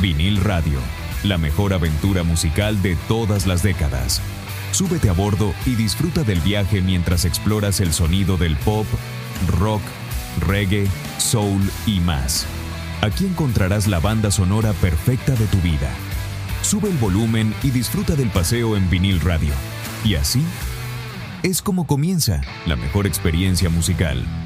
Vinil Radio, la mejor aventura musical de todas las décadas. Súbete a bordo y disfruta del viaje mientras exploras el sonido del pop, rock, reggae, soul y más. Aquí encontrarás la banda sonora perfecta de tu vida. Sube el volumen y disfruta del paseo en vinil radio. Y así es como comienza la mejor experiencia musical.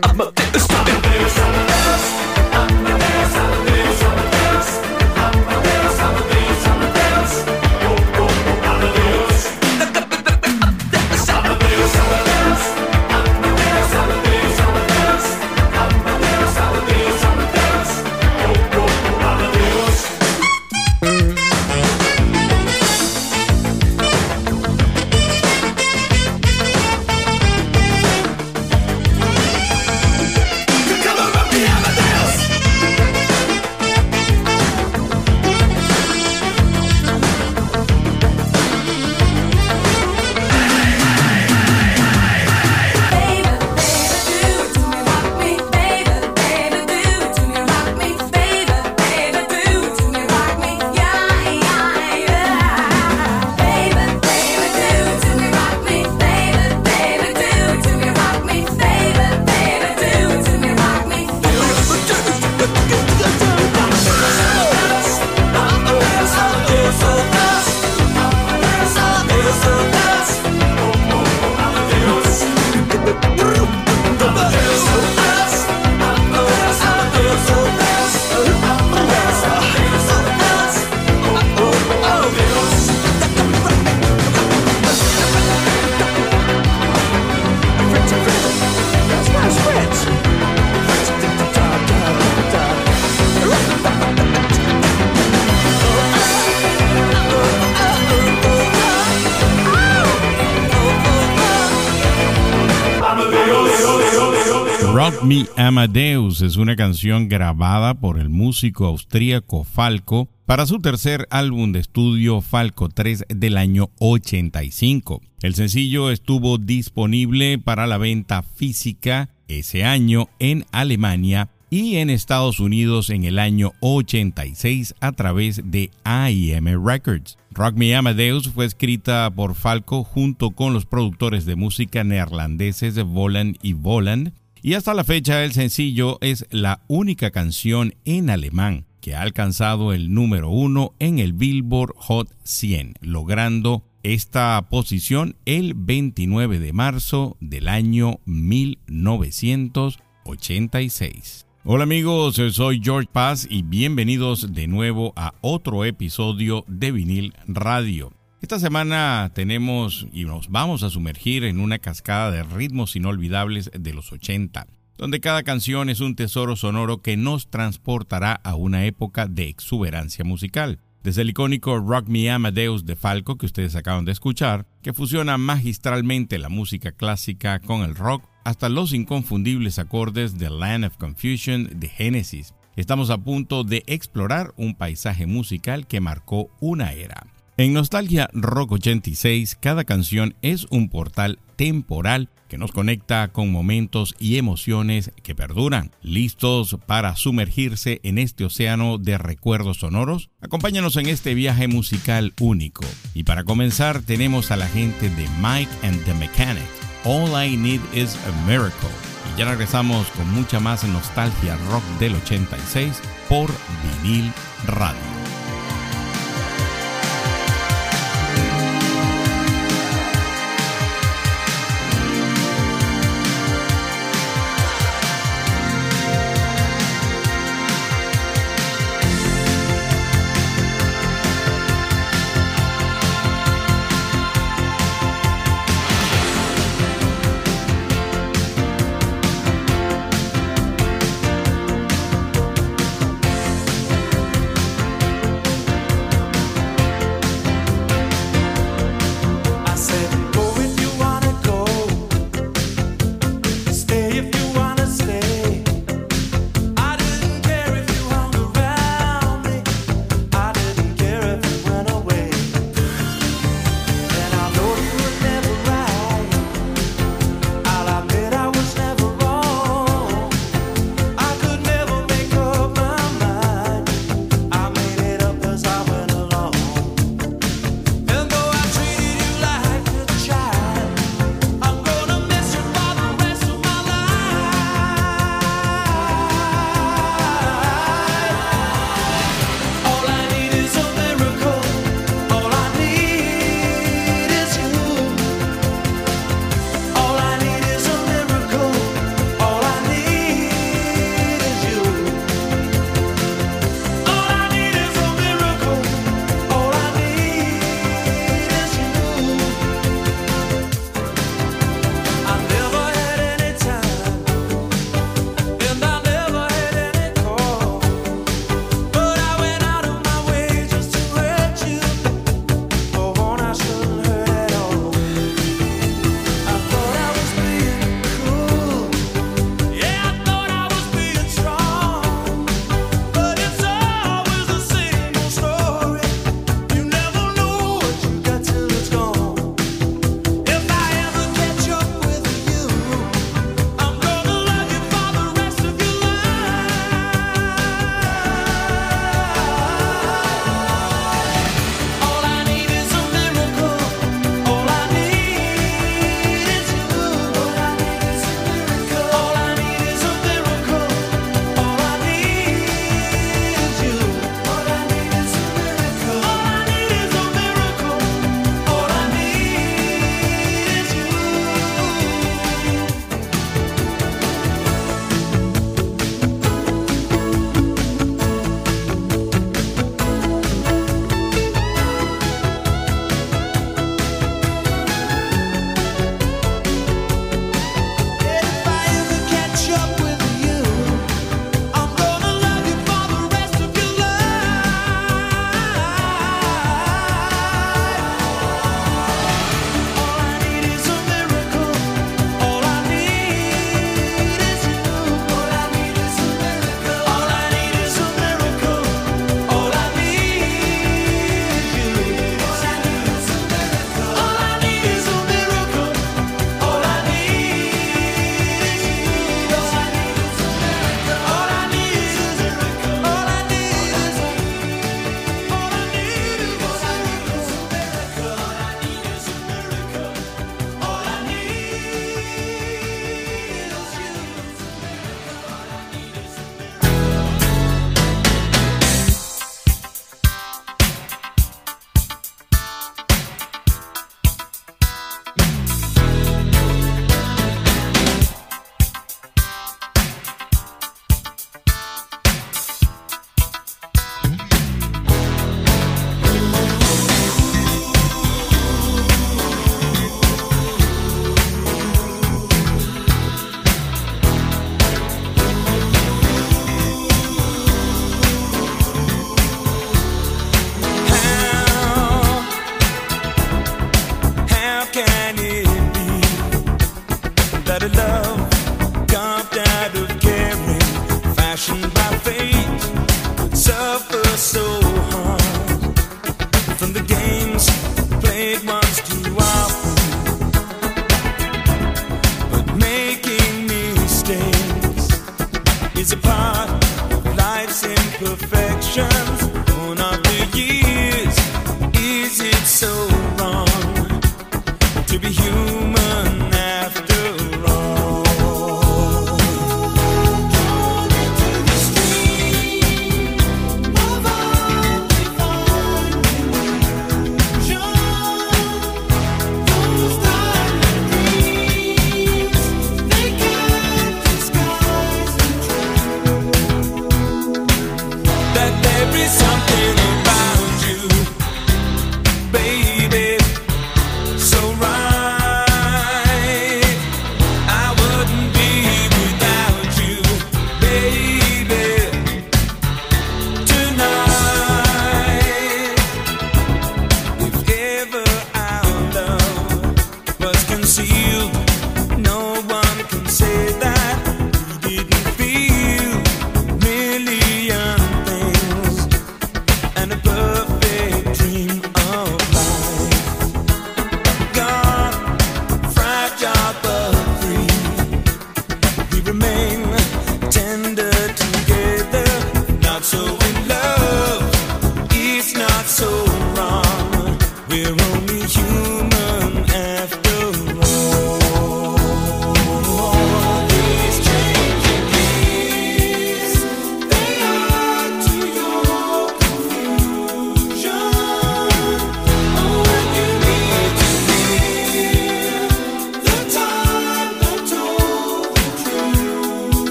Mi Amadeus es una canción grabada por el músico austríaco Falco para su tercer álbum de estudio Falco 3 del año 85. El sencillo estuvo disponible para la venta física ese año en Alemania y en Estados Unidos en el año 86 a través de AIM Records. Rock Me Amadeus fue escrita por Falco junto con los productores de música neerlandeses Volan y Voland Y hasta la fecha el sencillo es la única canción en alemán que ha alcanzado el número uno en el Billboard Hot 100, logrando esta posición el 29 de marzo del año 1986. Hola amigos, soy George Paz y bienvenidos de nuevo a otro episodio de Vinil Radio. Esta semana tenemos y nos vamos a sumergir en una cascada de ritmos inolvidables de los 80, donde cada canción es un tesoro sonoro que nos transportará a una época de exuberancia musical. Desde el icónico Rock Me Amadeus de Falco que ustedes acaban de escuchar, que fusiona magistralmente la música clásica con el rock, hasta los inconfundibles acordes de Land of Confusion de Genesis. Estamos a punto de explorar un paisaje musical que marcó una era. En Nostalgia Rock 86, cada canción es un portal temporal que nos conecta con momentos y emociones que perduran. ¿Listos para sumergirse en este océano de recuerdos sonoros? Acompáñanos en este viaje musical único. Y para comenzar tenemos a la gente de Mike and the Mechanics. All I Need is a Miracle. Y ya regresamos con mucha más nostalgia rock del 86 por vinil radio.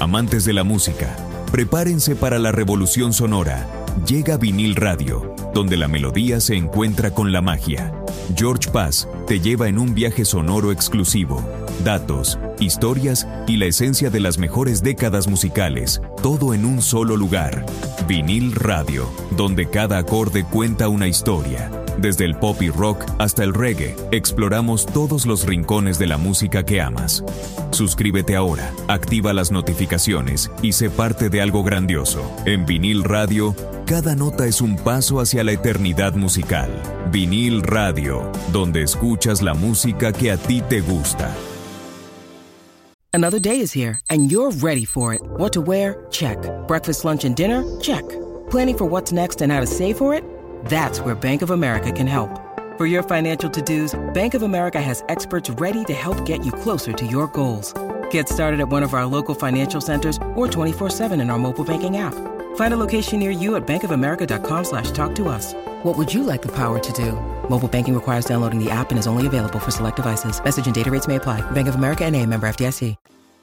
Amantes de la música, prepárense para la revolución sonora. Llega vinil radio, donde la melodía se encuentra con la magia. George Paz te lleva en un viaje sonoro exclusivo. Datos, historias y la esencia de las mejores décadas musicales, todo en un solo lugar. Vinil Radio, donde cada acorde cuenta una historia. Desde el pop y rock hasta el reggae, exploramos todos los rincones de la música que amas. Suscríbete ahora, activa las notificaciones y sé parte de algo grandioso. En vinil radio, cada nota es un paso hacia la eternidad musical. Vinil radio, donde escuchas la música que a ti te gusta. Another day is here and you're ready for it. What to wear? Check. Breakfast, lunch and dinner? Check. Planning for what's next and how to save for it? That's where Bank of America can help. For your financial to-dos, Bank of America has experts ready to help get you closer to your goals. Get started at one of our local financial centers or 24-7 in our mobile banking app. Find a location near you at bankofamerica.com slash talk to us. What would you like the power to do? Mobile banking requires downloading the app and is only available for select devices. Message and data rates may apply. Bank of America and a member FDIC.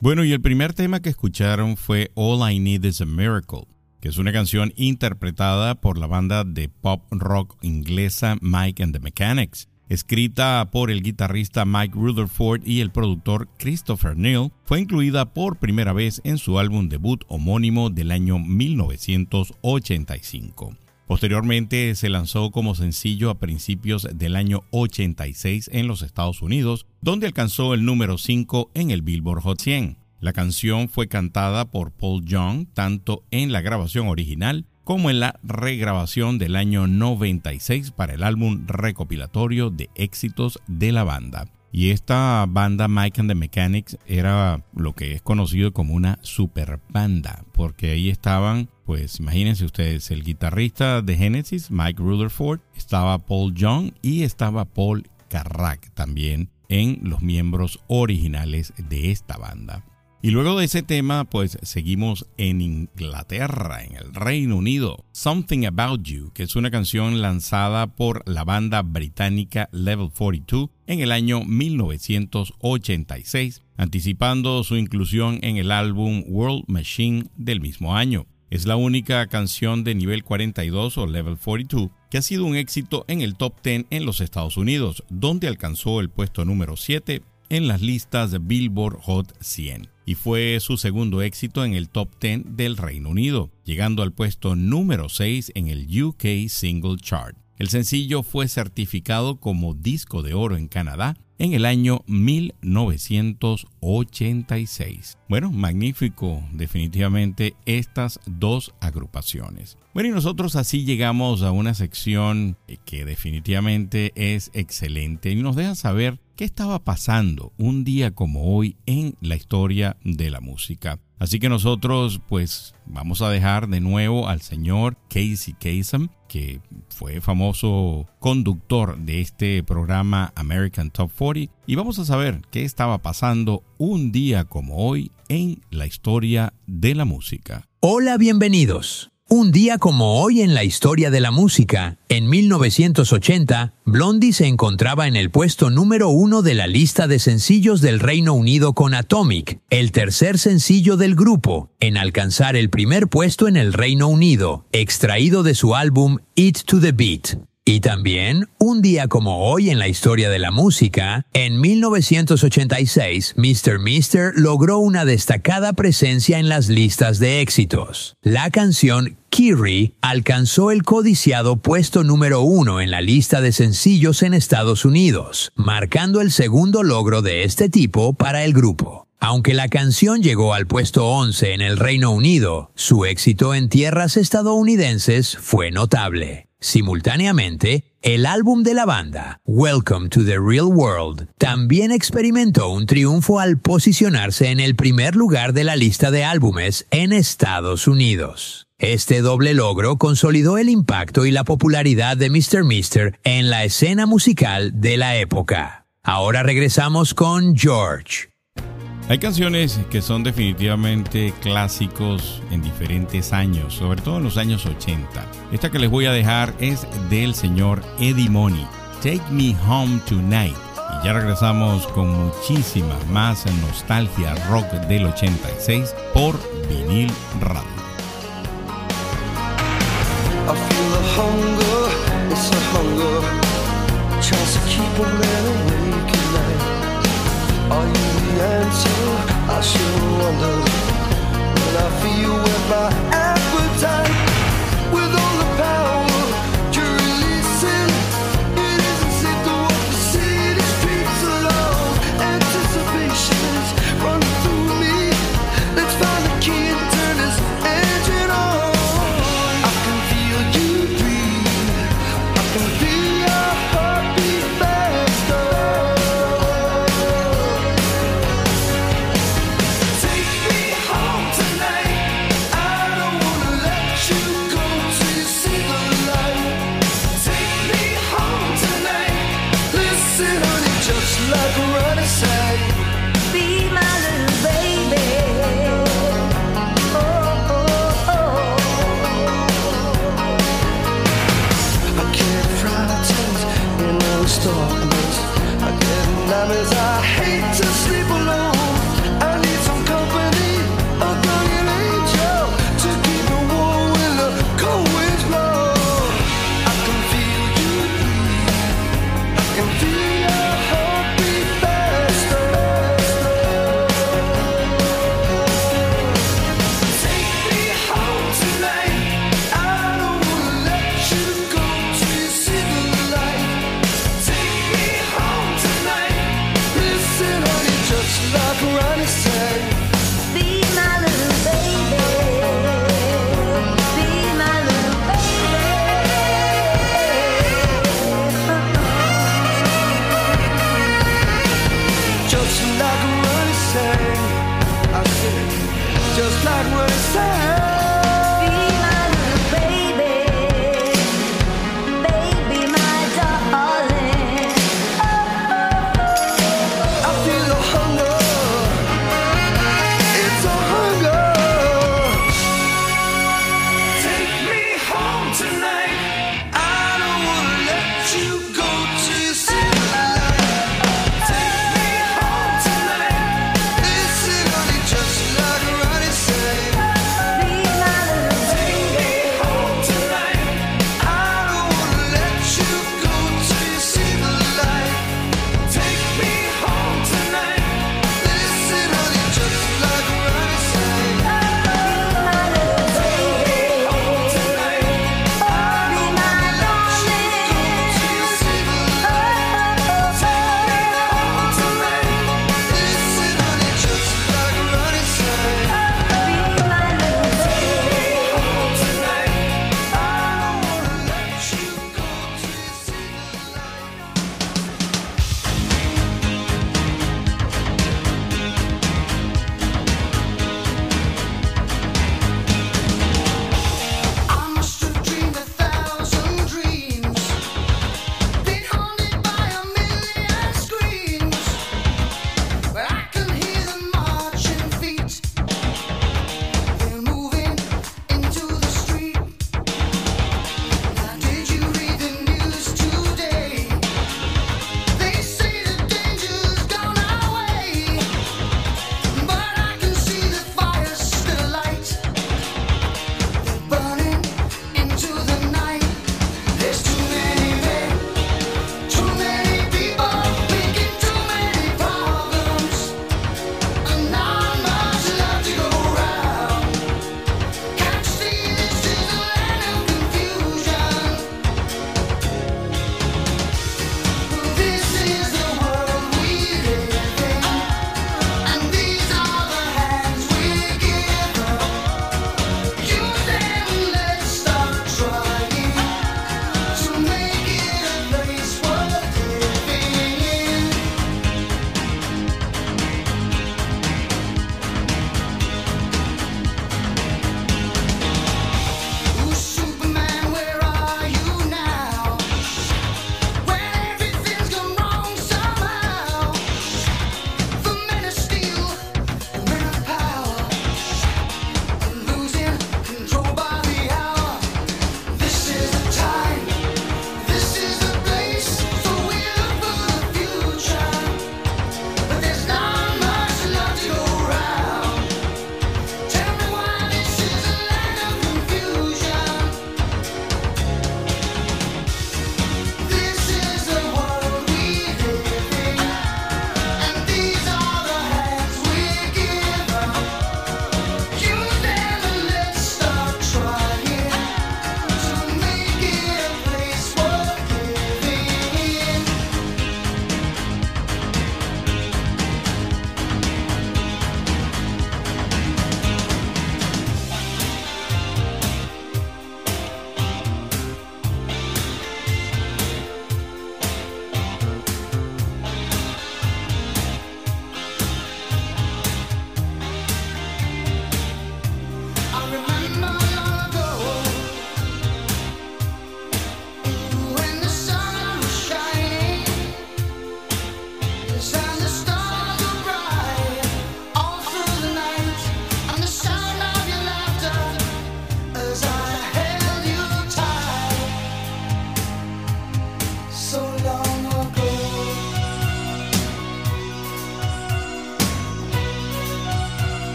Bueno, y el primer tema que escucharon fue All I Need is a Miracle. Que es una canción interpretada por la banda de pop rock inglesa Mike and the Mechanics. Escrita por el guitarrista Mike Rutherford y el productor Christopher Neal, fue incluida por primera vez en su álbum debut homónimo del año 1985. Posteriormente se lanzó como sencillo a principios del año 86 en los Estados Unidos, donde alcanzó el número 5 en el Billboard Hot 100. La canción fue cantada por Paul Young tanto en la grabación original como en la regrabación del año 96 para el álbum recopilatorio de éxitos de la banda. Y esta banda Mike and the Mechanics era lo que es conocido como una super banda, porque ahí estaban, pues imagínense ustedes, el guitarrista de Genesis, Mike Rutherford, estaba Paul Young y estaba Paul Carrack también en los miembros originales de esta banda. Y luego de ese tema, pues seguimos en Inglaterra, en el Reino Unido. Something About You, que es una canción lanzada por la banda británica Level 42 en el año 1986, anticipando su inclusión en el álbum World Machine del mismo año. Es la única canción de nivel 42 o Level 42 que ha sido un éxito en el top 10 en los Estados Unidos, donde alcanzó el puesto número 7 en las listas de Billboard Hot 100 y fue su segundo éxito en el top 10 del Reino Unido, llegando al puesto número 6 en el UK Single Chart. El sencillo fue certificado como disco de oro en Canadá en el año 1986. Bueno, magnífico definitivamente estas dos agrupaciones. Bueno, y nosotros así llegamos a una sección que definitivamente es excelente y nos deja saber qué estaba pasando un día como hoy en la historia de la música. Así que nosotros pues vamos a dejar de nuevo al señor Casey Kasem, que fue famoso conductor de este programa American Top 40, y vamos a saber qué estaba pasando un día como hoy en la historia de la música. Hola, bienvenidos. Un día como hoy en la historia de la música, en 1980, Blondie se encontraba en el puesto número uno de la lista de sencillos del Reino Unido con Atomic, el tercer sencillo del grupo, en alcanzar el primer puesto en el Reino Unido, extraído de su álbum Eat to the Beat. Y también, un día como hoy en la historia de la música, en 1986, Mr. Mister logró una destacada presencia en las listas de éxitos. La canción Kiri alcanzó el codiciado puesto número uno en la lista de sencillos en Estados Unidos, marcando el segundo logro de este tipo para el grupo. Aunque la canción llegó al puesto 11 en el Reino Unido, su éxito en tierras estadounidenses fue notable. Simultáneamente, el álbum de la banda, Welcome to the Real World, también experimentó un triunfo al posicionarse en el primer lugar de la lista de álbumes en Estados Unidos. Este doble logro consolidó el impacto y la popularidad de Mr. Mister en la escena musical de la época. Ahora regresamos con George. Hay canciones que son definitivamente clásicos en diferentes años, sobre todo en los años 80. Esta que les voy a dejar es del señor Eddie Money, Take Me Home Tonight. Y ya regresamos con muchísima más nostalgia rock del 86 por vinil radio. I sure wonder when I feel with my appetite.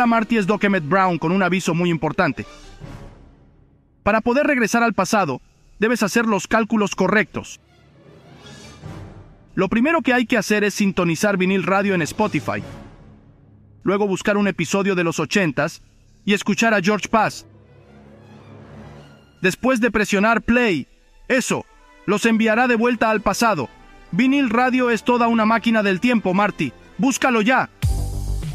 Hola Marty, es Doc Emmett Brown con un aviso muy importante. Para poder regresar al pasado, debes hacer los cálculos correctos. Lo primero que hay que hacer es sintonizar vinil radio en Spotify. Luego buscar un episodio de los 80s y escuchar a George Paz. Después de presionar play, eso, los enviará de vuelta al pasado. Vinil radio es toda una máquina del tiempo, Marty. Búscalo ya.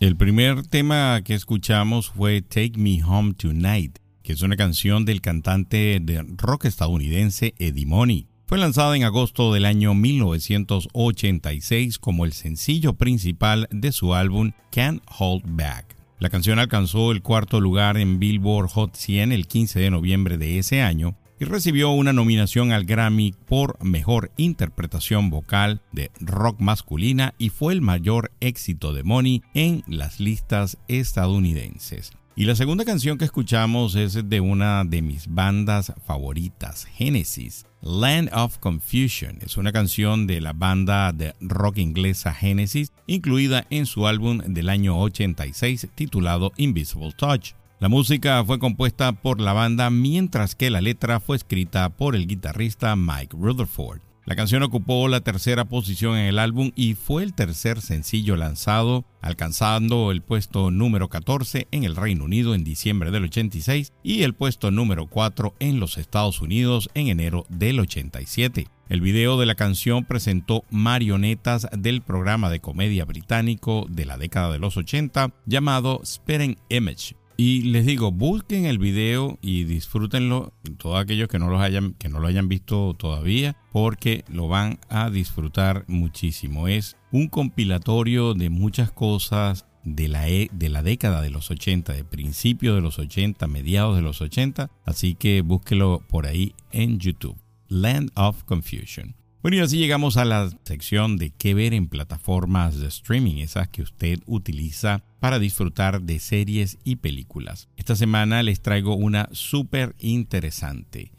El primer tema que escuchamos fue Take Me Home Tonight, que es una canción del cantante de rock estadounidense Eddie Money. Fue lanzada en agosto del año 1986 como el sencillo principal de su álbum Can't Hold Back. La canción alcanzó el cuarto lugar en Billboard Hot 100 el 15 de noviembre de ese año y recibió una nominación al Grammy por Mejor Interpretación Vocal de Rock Masculina y fue el mayor éxito de Money en las listas estadounidenses. Y la segunda canción que escuchamos es de una de mis bandas favoritas, Genesis. Land of Confusion es una canción de la banda de rock inglesa Genesis, incluida en su álbum del año 86 titulado Invisible Touch. La música fue compuesta por la banda mientras que la letra fue escrita por el guitarrista Mike Rutherford. La canción ocupó la tercera posición en el álbum y fue el tercer sencillo lanzado, alcanzando el puesto número 14 en el Reino Unido en diciembre del 86 y el puesto número 4 en los Estados Unidos en enero del 87. El video de la canción presentó marionetas del programa de comedia británico de la década de los 80 llamado Spitting Image, y les digo, busquen el video y disfrútenlo, todos aquellos que no, los hayan, que no lo hayan visto todavía, porque lo van a disfrutar muchísimo. Es un compilatorio de muchas cosas de la, e, de la década de los 80, de principios de los 80, mediados de los 80, así que búsquelo por ahí en YouTube. Land of Confusion. Bueno, y así llegamos a la sección de qué ver en plataformas de streaming, esas que usted utiliza para disfrutar de series y películas. Esta semana les traigo una súper interesante.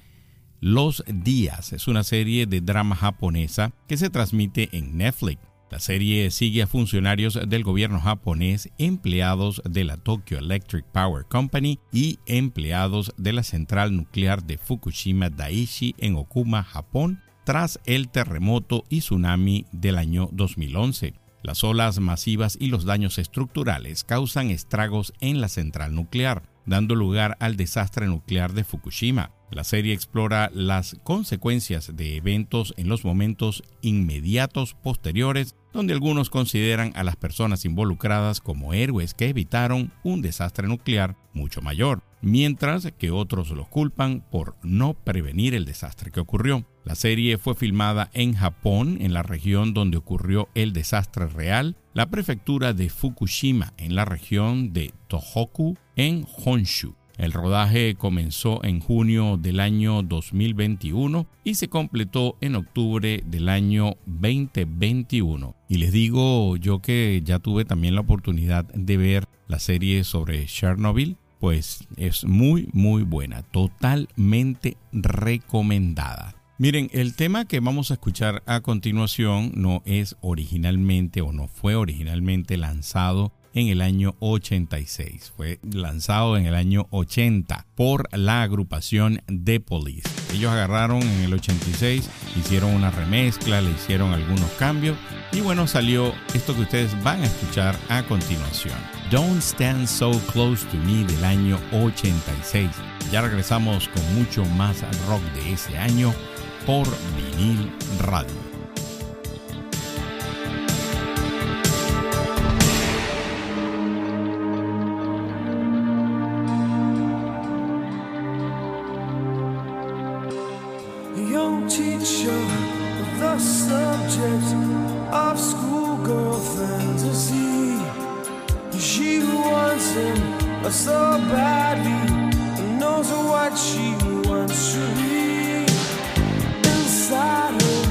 Los Días es una serie de drama japonesa que se transmite en Netflix. La serie sigue a funcionarios del gobierno japonés, empleados de la Tokyo Electric Power Company y empleados de la central nuclear de Fukushima Daiichi en Okuma, Japón, tras el terremoto y tsunami del año 2011. Las olas masivas y los daños estructurales causan estragos en la central nuclear, dando lugar al desastre nuclear de Fukushima. La serie explora las consecuencias de eventos en los momentos inmediatos posteriores, donde algunos consideran a las personas involucradas como héroes que evitaron un desastre nuclear mucho mayor mientras que otros los culpan por no prevenir el desastre que ocurrió. La serie fue filmada en Japón, en la región donde ocurrió el desastre real, la prefectura de Fukushima, en la región de Tohoku, en Honshu. El rodaje comenzó en junio del año 2021 y se completó en octubre del año 2021. Y les digo yo que ya tuve también la oportunidad de ver la serie sobre Chernobyl pues es muy, muy buena, totalmente recomendada. Miren, el tema que vamos a escuchar a continuación no es originalmente o no fue originalmente lanzado en el año 86. Fue lanzado en el año 80 por la agrupación The Police. Ellos agarraron en el 86, hicieron una remezcla, le hicieron algunos cambios y bueno, salió esto que ustedes van a escuchar a continuación. Don't Stand So Close to Me del año 86. Ya regresamos con mucho más rock de ese año por vinil radio. she wants him so badly and knows what she wants to be inside her.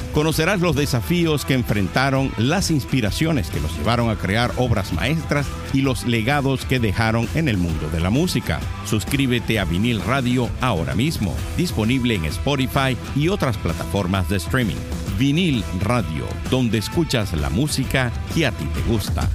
Conocerás los desafíos que enfrentaron, las inspiraciones que los llevaron a crear obras maestras y los legados que dejaron en el mundo de la música. Suscríbete a Vinil Radio ahora mismo, disponible en Spotify y otras plataformas de streaming. Vinil Radio, donde escuchas la música que a ti te gusta.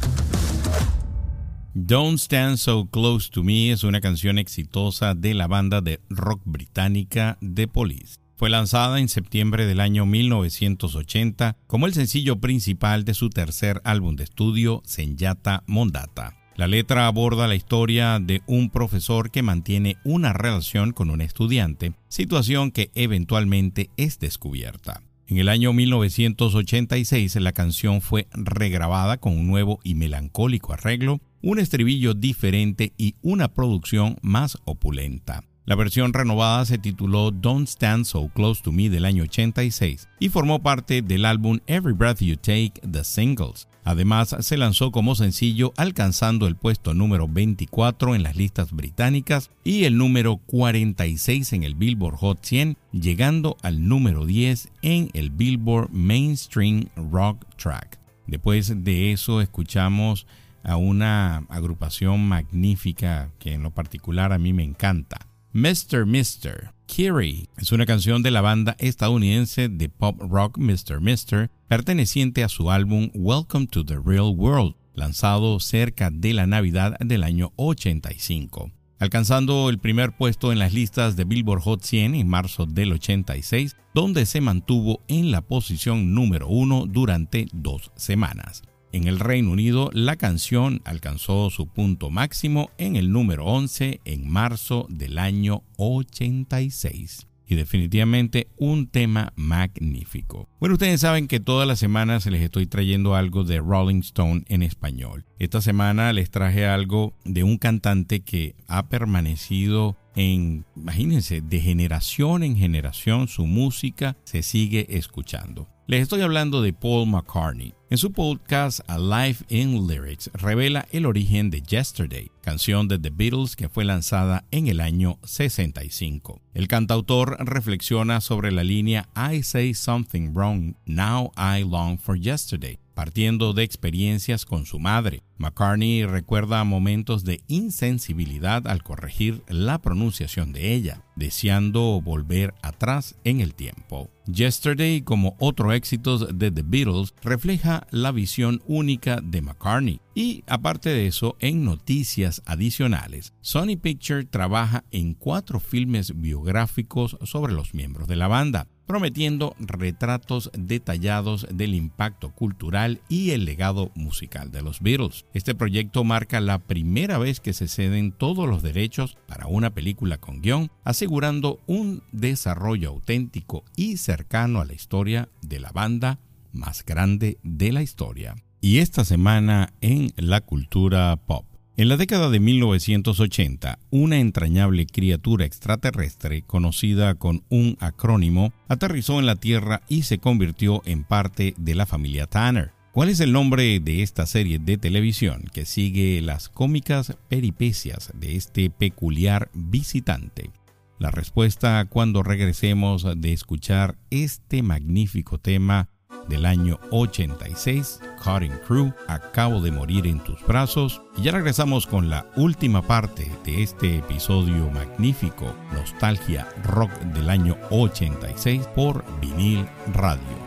Don't Stand So Close to Me es una canción exitosa de la banda de rock británica The Police. Fue lanzada en septiembre del año 1980 como el sencillo principal de su tercer álbum de estudio, Senyata Mondata. La letra aborda la historia de un profesor que mantiene una relación con un estudiante, situación que eventualmente es descubierta. En el año 1986 la canción fue regrabada con un nuevo y melancólico arreglo, un estribillo diferente y una producción más opulenta. La versión renovada se tituló Don't Stand So Close to Me del año 86 y formó parte del álbum Every Breath You Take, The Singles. Además, se lanzó como sencillo alcanzando el puesto número 24 en las listas británicas y el número 46 en el Billboard Hot 100, llegando al número 10 en el Billboard Mainstream Rock Track. Después de eso escuchamos a una agrupación magnífica que en lo particular a mí me encanta. Mr. Mr. Kiri es una canción de la banda estadounidense de pop rock Mr. Mr. perteneciente a su álbum Welcome to the Real World, lanzado cerca de la Navidad del año 85. Alcanzando el primer puesto en las listas de Billboard Hot 100 en marzo del 86, donde se mantuvo en la posición número uno durante dos semanas. En el Reino Unido, la canción alcanzó su punto máximo en el número 11 en marzo del año 86 y definitivamente un tema magnífico. Bueno, ustedes saben que todas las semanas les estoy trayendo algo de Rolling Stone en español. Esta semana les traje algo de un cantante que ha permanecido en, imagínense, de generación en generación su música se sigue escuchando. Les estoy hablando de Paul McCartney. En su podcast A Life in Lyrics revela el origen de Yesterday, canción de The Beatles que fue lanzada en el año 65. El cantautor reflexiona sobre la línea I say something wrong, now I long for yesterday, partiendo de experiencias con su madre. McCartney recuerda momentos de insensibilidad al corregir la pronunciación de ella, deseando volver atrás en el tiempo. Yesterday, como otro éxito de The Beatles, refleja la visión única de McCartney. Y aparte de eso, en noticias adicionales, Sony Picture trabaja en cuatro filmes biográficos sobre los miembros de la banda prometiendo retratos detallados del impacto cultural y el legado musical de los Beatles. Este proyecto marca la primera vez que se ceden todos los derechos para una película con guion, asegurando un desarrollo auténtico y cercano a la historia de la banda más grande de la historia. Y esta semana en la cultura pop. En la década de 1980, una entrañable criatura extraterrestre conocida con un acrónimo aterrizó en la Tierra y se convirtió en parte de la familia Tanner. ¿Cuál es el nombre de esta serie de televisión que sigue las cómicas peripecias de este peculiar visitante? La respuesta cuando regresemos de escuchar este magnífico tema del año 86, Cutting Crew, Acabo de morir en tus brazos. Y ya regresamos con la última parte de este episodio magnífico, Nostalgia Rock del año 86 por Vinil Radio.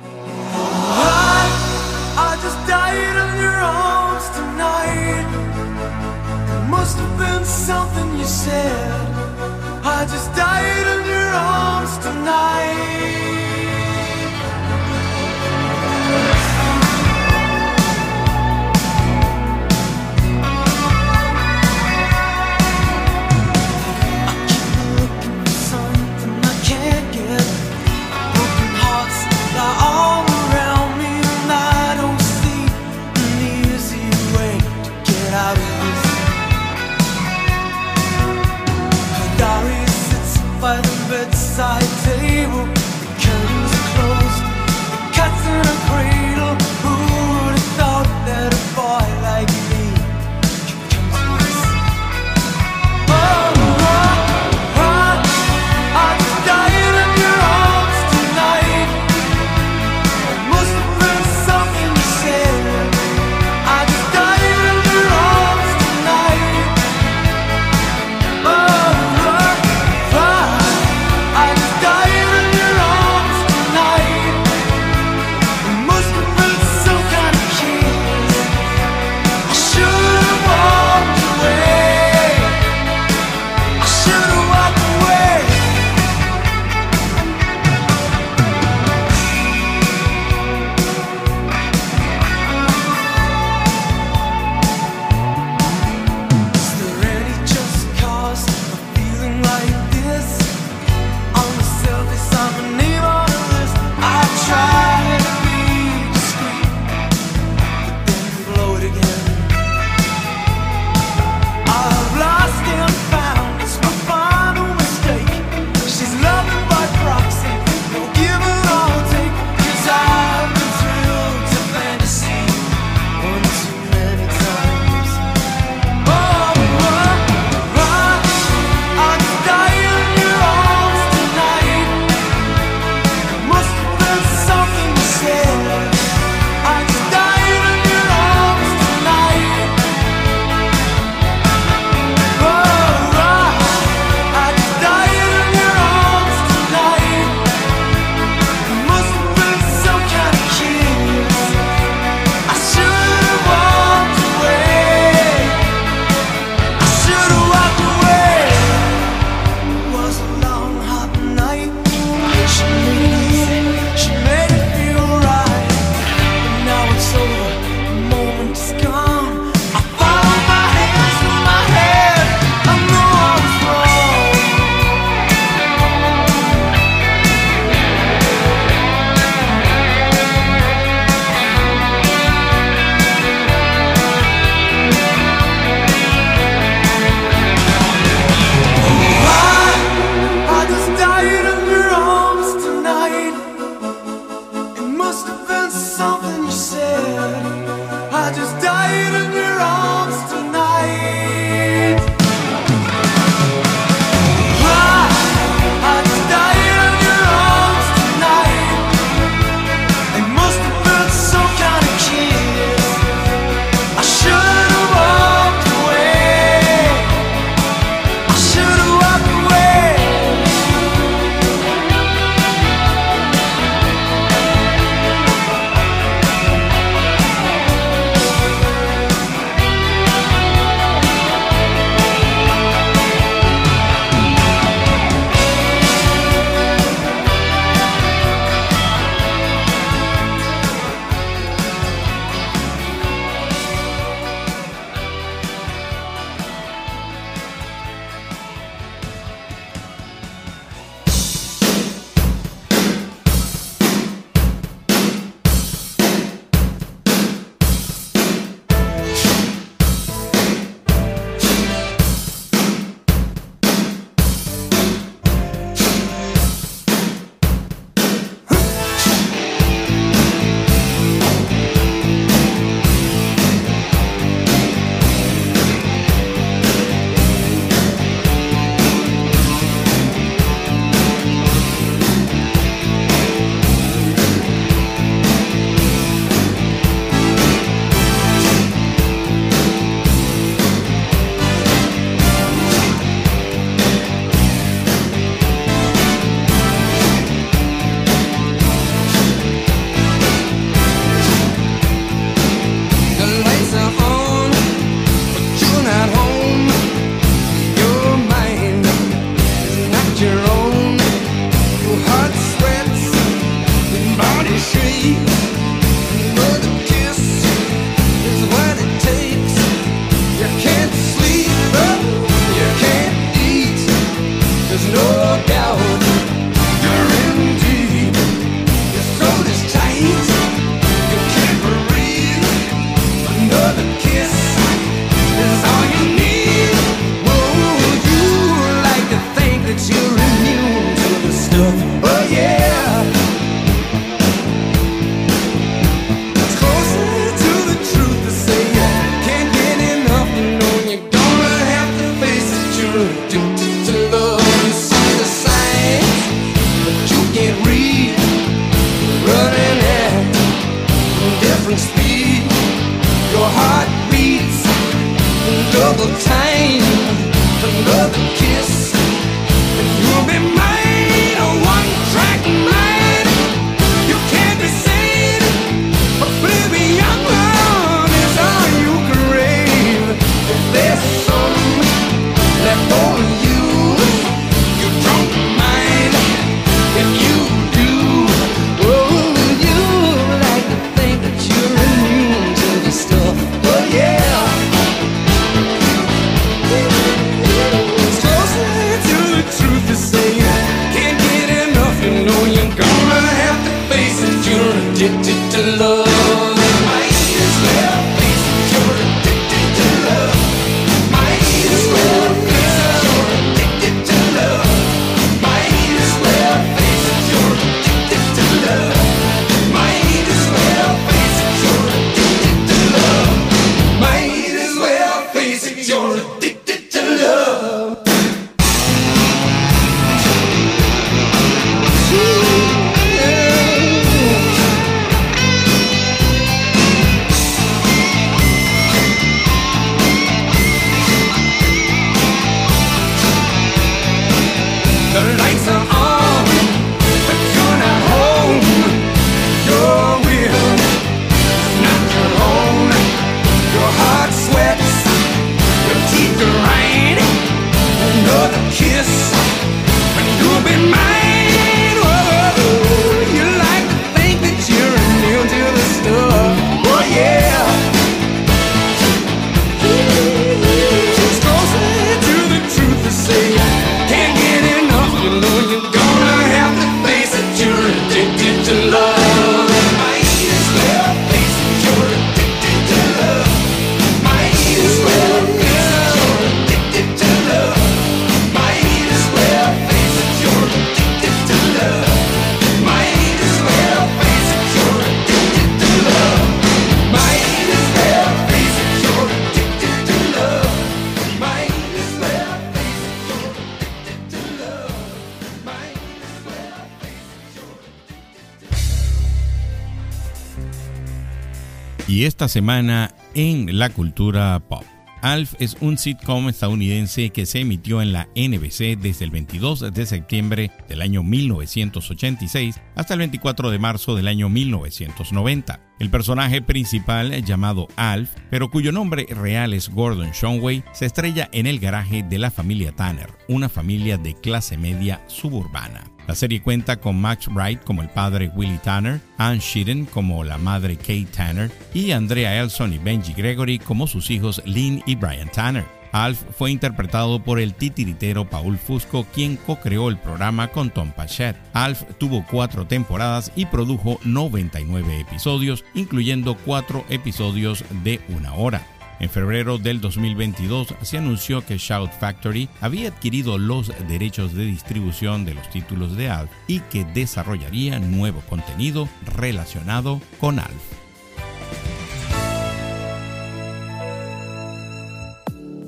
Esta semana en la cultura pop. Alf es un sitcom estadounidense que se emitió en la NBC desde el 22 de septiembre del año 1986 hasta el 24 de marzo del año 1990. El personaje principal, llamado Alf, pero cuyo nombre real es Gordon Shumway, se estrella en el garaje de la familia Tanner, una familia de clase media suburbana. La serie cuenta con Max Wright como el padre Willie Tanner, Ann Sheeran como la madre Kate Tanner y Andrea Elson y Benji Gregory como sus hijos Lynn y Brian Tanner. Alf fue interpretado por el titiritero Paul Fusco, quien co-creó el programa con Tom Pachette. Alf tuvo cuatro temporadas y produjo 99 episodios, incluyendo cuatro episodios de una hora. En febrero del 2022 se anunció que Shout Factory había adquirido los derechos de distribución de los títulos de Alf y que desarrollaría nuevo contenido relacionado con Alf.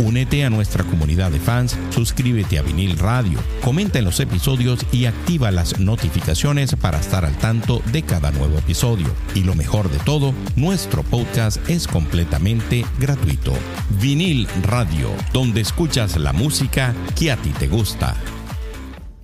Únete a nuestra comunidad de fans, suscríbete a Vinil Radio, comenta en los episodios y activa las notificaciones para estar al tanto de cada nuevo episodio. Y lo mejor de todo, nuestro podcast es completamente gratuito. Vinil Radio, donde escuchas la música que a ti te gusta.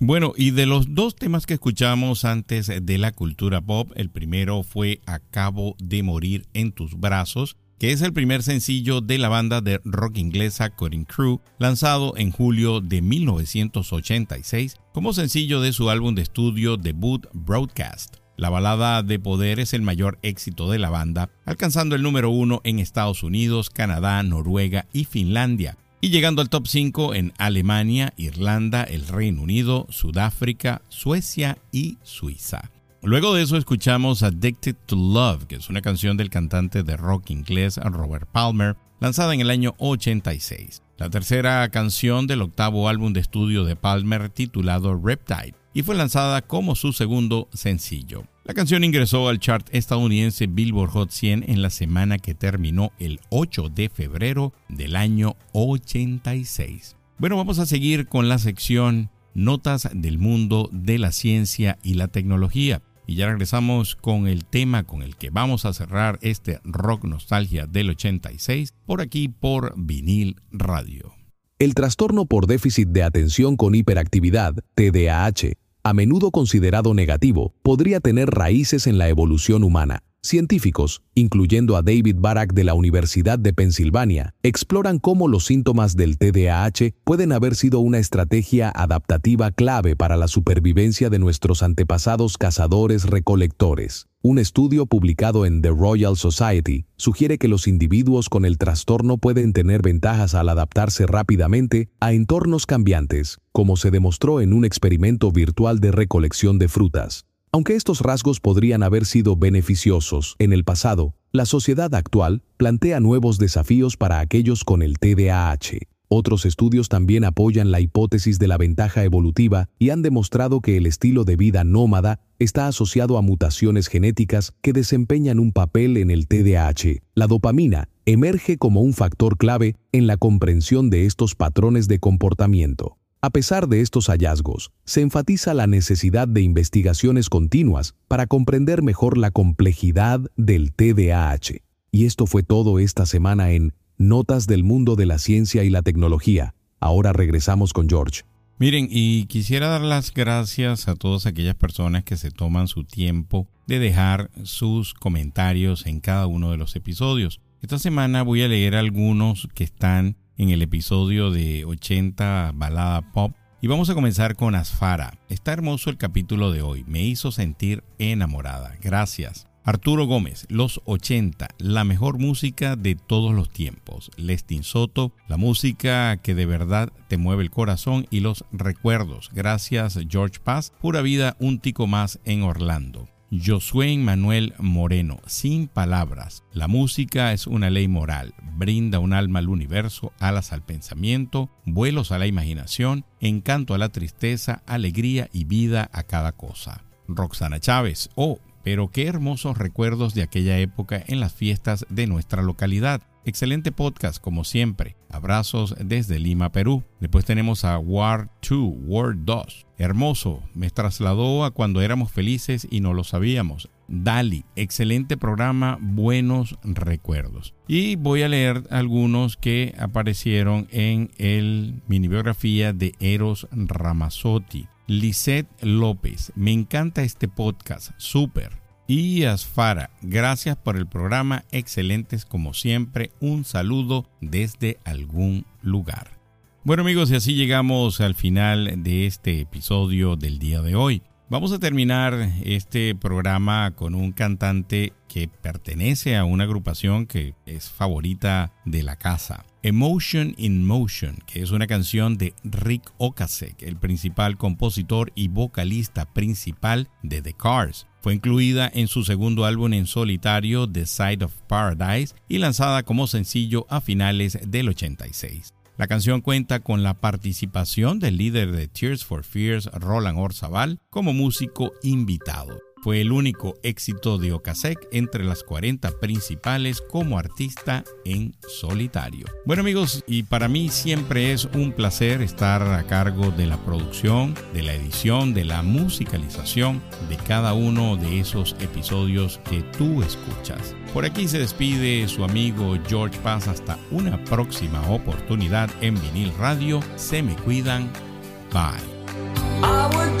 Bueno, y de los dos temas que escuchamos antes de la cultura pop, el primero fue Acabo de morir en tus brazos, que es el primer sencillo de la banda de rock inglesa Cutting Crew, lanzado en julio de 1986 como sencillo de su álbum de estudio debut Broadcast. La balada de poder es el mayor éxito de la banda, alcanzando el número uno en Estados Unidos, Canadá, Noruega y Finlandia. Y llegando al top 5 en Alemania, Irlanda, el Reino Unido, Sudáfrica, Suecia y Suiza. Luego de eso escuchamos Addicted to Love, que es una canción del cantante de rock inglés Robert Palmer, lanzada en el año 86. La tercera canción del octavo álbum de estudio de Palmer titulado Reptile y fue lanzada como su segundo sencillo. La canción ingresó al chart estadounidense Billboard Hot 100 en la semana que terminó el 8 de febrero del año 86. Bueno, vamos a seguir con la sección Notas del mundo de la ciencia y la tecnología. Y ya regresamos con el tema con el que vamos a cerrar este rock nostalgia del 86 por aquí por vinil radio. El trastorno por déficit de atención con hiperactividad, TDAH, a menudo considerado negativo, podría tener raíces en la evolución humana. Científicos, incluyendo a David Barak de la Universidad de Pensilvania, exploran cómo los síntomas del TDAH pueden haber sido una estrategia adaptativa clave para la supervivencia de nuestros antepasados cazadores-recolectores. Un estudio publicado en The Royal Society sugiere que los individuos con el trastorno pueden tener ventajas al adaptarse rápidamente a entornos cambiantes, como se demostró en un experimento virtual de recolección de frutas. Aunque estos rasgos podrían haber sido beneficiosos en el pasado, la sociedad actual plantea nuevos desafíos para aquellos con el TDAH. Otros estudios también apoyan la hipótesis de la ventaja evolutiva y han demostrado que el estilo de vida nómada está asociado a mutaciones genéticas que desempeñan un papel en el TDAH. La dopamina emerge como un factor clave en la comprensión de estos patrones de comportamiento. A pesar de estos hallazgos, se enfatiza la necesidad de investigaciones continuas para comprender mejor la complejidad del TDAH. Y esto fue todo esta semana en Notas del Mundo de la Ciencia y la Tecnología. Ahora regresamos con George. Miren, y quisiera dar las gracias a todas aquellas personas que se toman su tiempo de dejar sus comentarios en cada uno de los episodios. Esta semana voy a leer algunos que están en el episodio de 80 Balada Pop. Y vamos a comenzar con Asfara. Está hermoso el capítulo de hoy. Me hizo sentir enamorada. Gracias. Arturo Gómez, Los 80, la mejor música de todos los tiempos. Lestin Soto, la música que de verdad te mueve el corazón y los recuerdos. Gracias George Paz, pura vida un tico más en Orlando. Josué Manuel Moreno, sin palabras. La música es una ley moral, brinda un alma al universo, alas al pensamiento, vuelos a la imaginación, encanto a la tristeza, alegría y vida a cada cosa. Roxana Chávez, oh, pero qué hermosos recuerdos de aquella época en las fiestas de nuestra localidad. Excelente podcast como siempre. Abrazos desde Lima, Perú. Después tenemos a War 2, War 2. Hermoso, me trasladó a cuando éramos felices y no lo sabíamos. Dali, excelente programa, buenos recuerdos. Y voy a leer algunos que aparecieron en el mini biografía de Eros Ramazzotti. Lisette López, me encanta este podcast, súper. Y Asfara, gracias por el programa, excelentes como siempre, un saludo desde algún lugar. Bueno amigos, y así llegamos al final de este episodio del día de hoy. Vamos a terminar este programa con un cantante que pertenece a una agrupación que es favorita de la casa. Emotion in Motion, que es una canción de Rick Ocasek, el principal compositor y vocalista principal de The Cars. Fue incluida en su segundo álbum en solitario, The Side of Paradise, y lanzada como sencillo a finales del 86. La canción cuenta con la participación del líder de Tears for Fears, Roland Orzabal, como músico invitado. Fue el único éxito de Ocasek entre las 40 principales como artista en solitario. Bueno amigos, y para mí siempre es un placer estar a cargo de la producción, de la edición, de la musicalización de cada uno de esos episodios que tú escuchas. Por aquí se despide su amigo George Paz hasta una próxima oportunidad en vinil radio. Se me cuidan. Bye.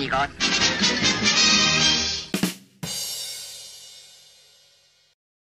你个。